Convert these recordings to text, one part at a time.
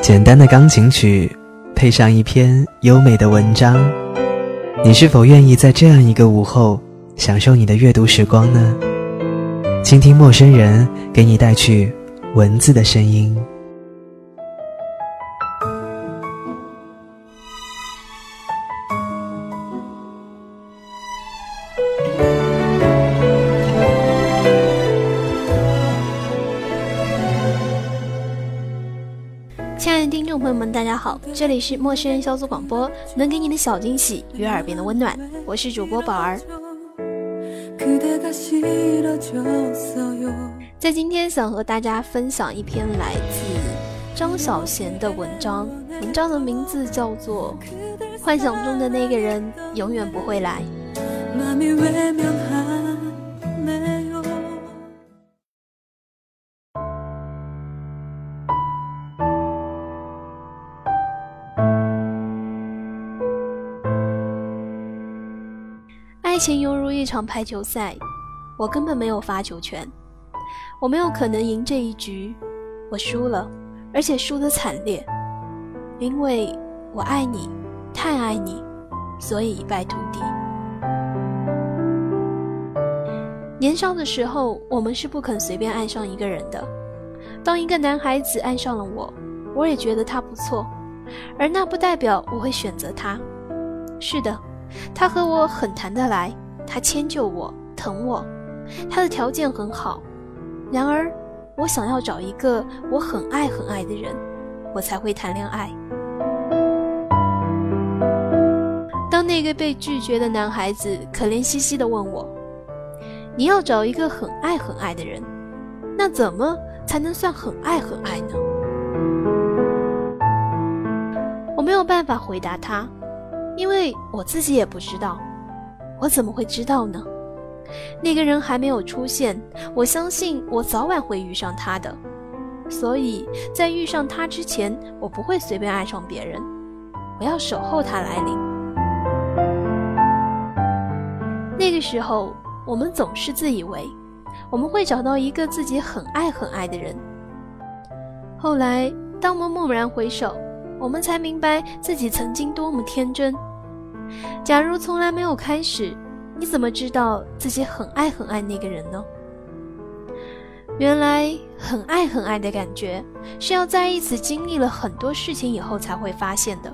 简单的钢琴曲，配上一篇优美的文章，你是否愿意在这样一个午后，享受你的阅读时光呢？倾听陌生人给你带去文字的声音。朋友们，大家好，这里是陌生人小组广播，能给你的小惊喜与耳边的温暖，我是主播宝儿。在今天想和大家分享一篇来自张小娴的文章，文章的名字叫做《幻想中的那个人永远不会来》。爱情犹如一场排球赛，我根本没有发球权，我没有可能赢这一局，我输了，而且输得惨烈，因为我爱你，太爱你，所以一败涂地。年少的时候，我们是不肯随便爱上一个人的。当一个男孩子爱上了我，我也觉得他不错，而那不代表我会选择他。是的。他和我很谈得来，他迁就我，疼我，他的条件很好。然而，我想要找一个我很爱很爱的人，我才会谈恋爱。当那个被拒绝的男孩子可怜兮兮地问我：“你要找一个很爱很爱的人，那怎么才能算很爱很爱呢？”我没有办法回答他。因为我自己也不知道，我怎么会知道呢？那个人还没有出现，我相信我早晚会遇上他的，所以在遇上他之前，我不会随便爱上别人，我要守候他来临。那个时候，我们总是自以为我们会找到一个自己很爱很爱的人，后来当我们蓦然回首，我们才明白自己曾经多么天真。假如从来没有开始，你怎么知道自己很爱很爱那个人呢？原来很爱很爱的感觉是要在一起经历了很多事情以后才会发现的。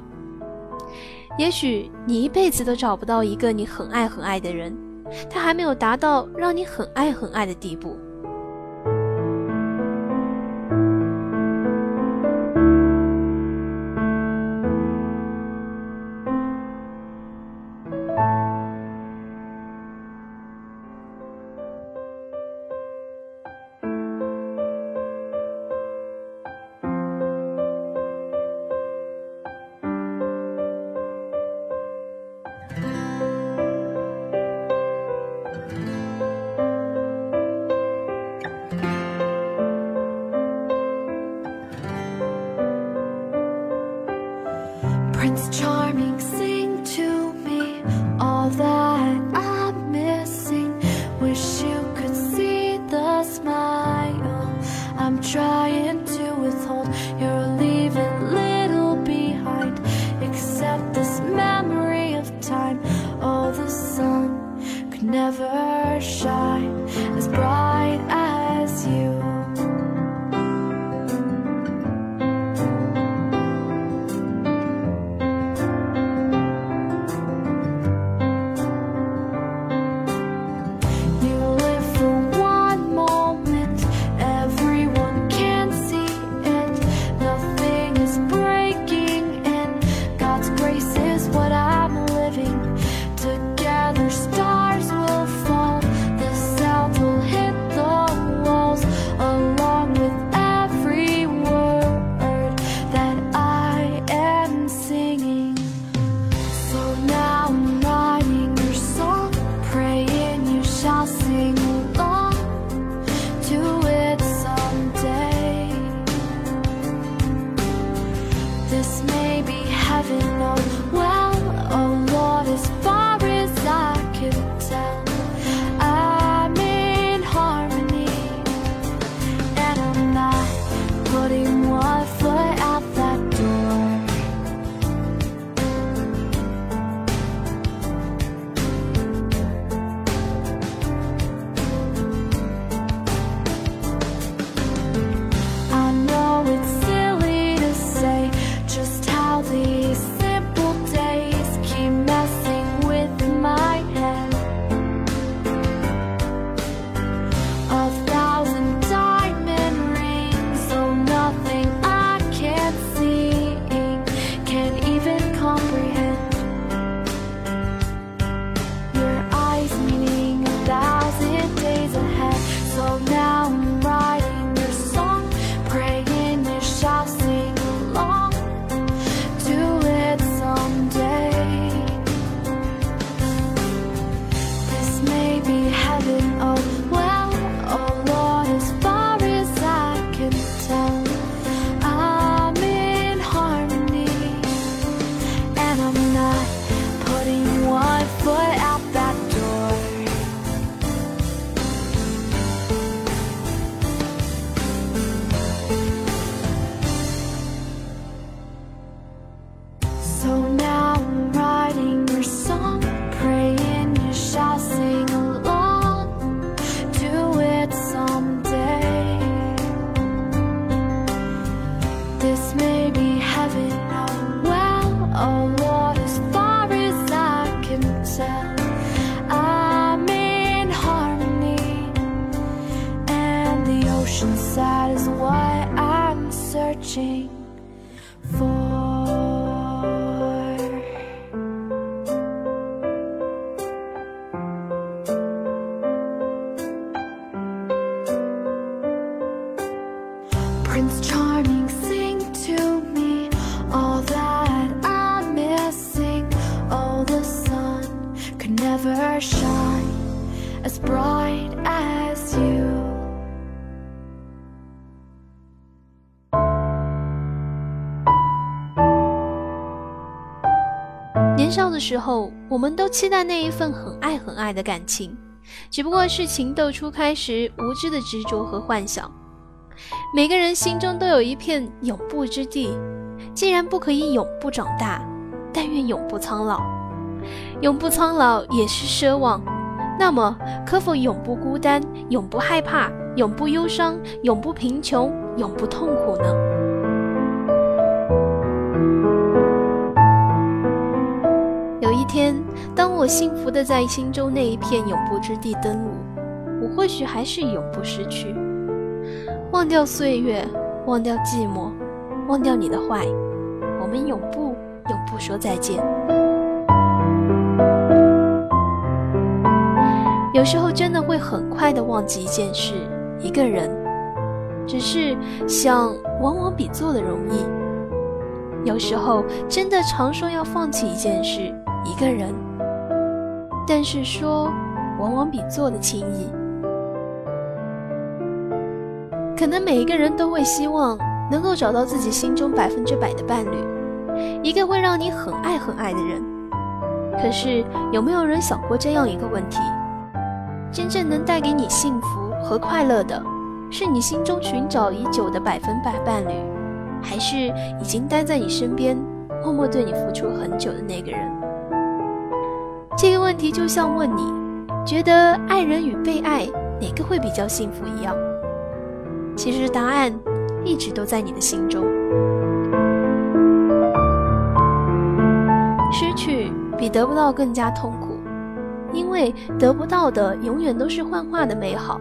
也许你一辈子都找不到一个你很爱很爱的人，他还没有达到让你很爱很爱的地步。Searching for. Prince Charming, sing to me all that I'm missing. Oh, the sun could never shine as bright as you. 年少的时候，我们都期待那一份很爱很爱的感情，只不过是情窦初开时无知的执着和幻想。每个人心中都有一片永不之地，既然不可以永不长大，但愿永不苍老。永不苍老也是奢望，那么可否永不孤单、永不害怕、永不忧伤、永不贫穷、永不痛苦呢？天，当我幸福的在心中那一片永不之地登陆，我或许还是永不失去。忘掉岁月，忘掉寂寞，忘掉你的坏，我们永不永不说再见。有时候真的会很快的忘记一件事、一个人，只是想，往往比做的容易。有时候真的常说要放弃一件事、一个人，但是说，往往比做的轻易。可能每一个人都会希望能够找到自己心中百分之百的伴侣，一个会让你很爱很爱的人。可是有没有人想过这样一个问题：真正能带给你幸福和快乐的，是你心中寻找已久的百分百伴侣，还是已经待在你身边、默默对你付出很久的那个人？这个问题就像问你，觉得爱人与被爱哪个会比较幸福一样。其实答案一直都在你的心中。失去比得不到更加痛苦，因为得不到的永远都是幻化的美好，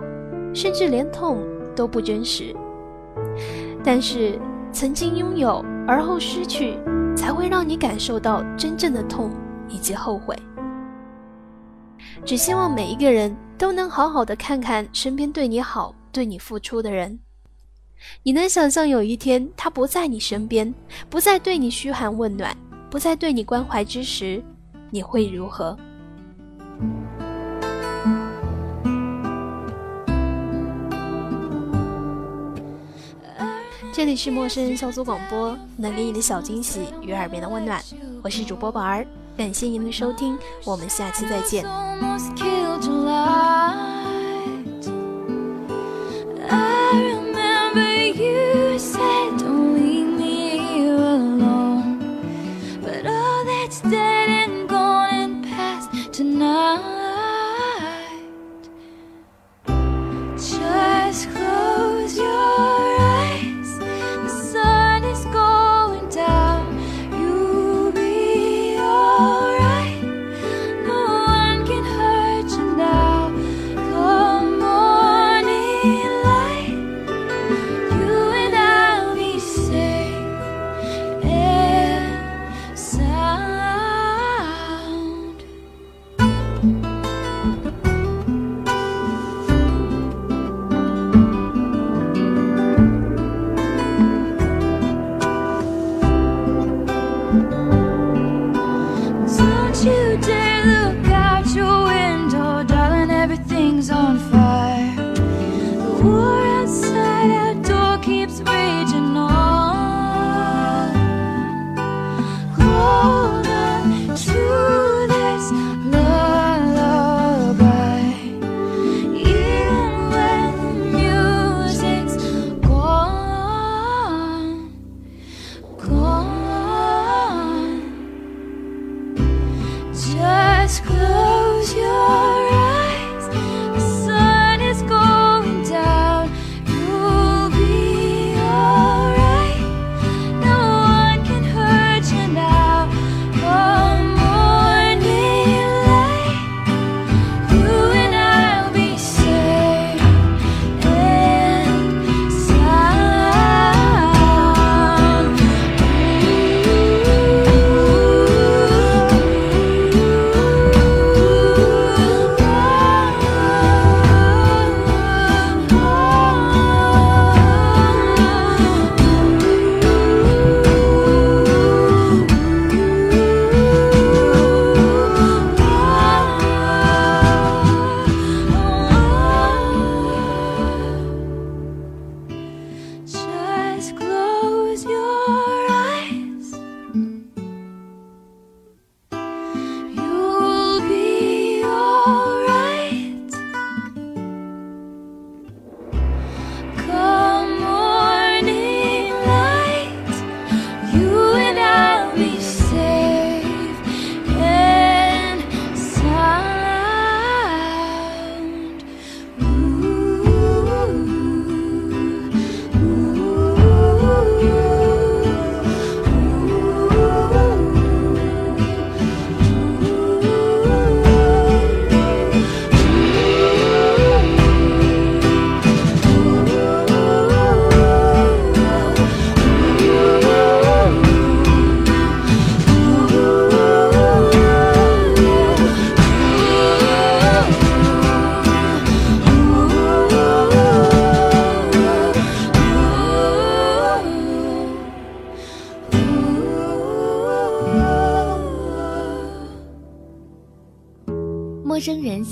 甚至连痛都不真实。但是曾经拥有而后失去，才会让你感受到真正的痛以及后悔。只希望每一个人都能好好的看看身边对你好、对你付出的人。你能想象有一天他不在你身边，不再对你嘘寒问暖，不再对你关怀之时，你会如何？这里是陌生人小组广播，能给你的小惊喜与耳边的温暖。我是主播宝儿，感谢您的收听，我们下期再见。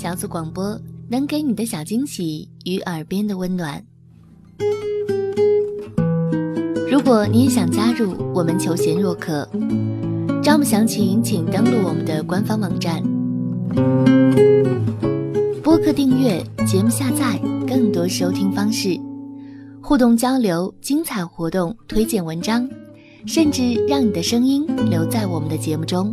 小组广播能给你的小惊喜与耳边的温暖。如果你也想加入，我们求贤若渴。招募详情请登录我们的官方网站。播客订阅、节目下载、更多收听方式、互动交流、精彩活动、推荐文章，甚至让你的声音留在我们的节目中，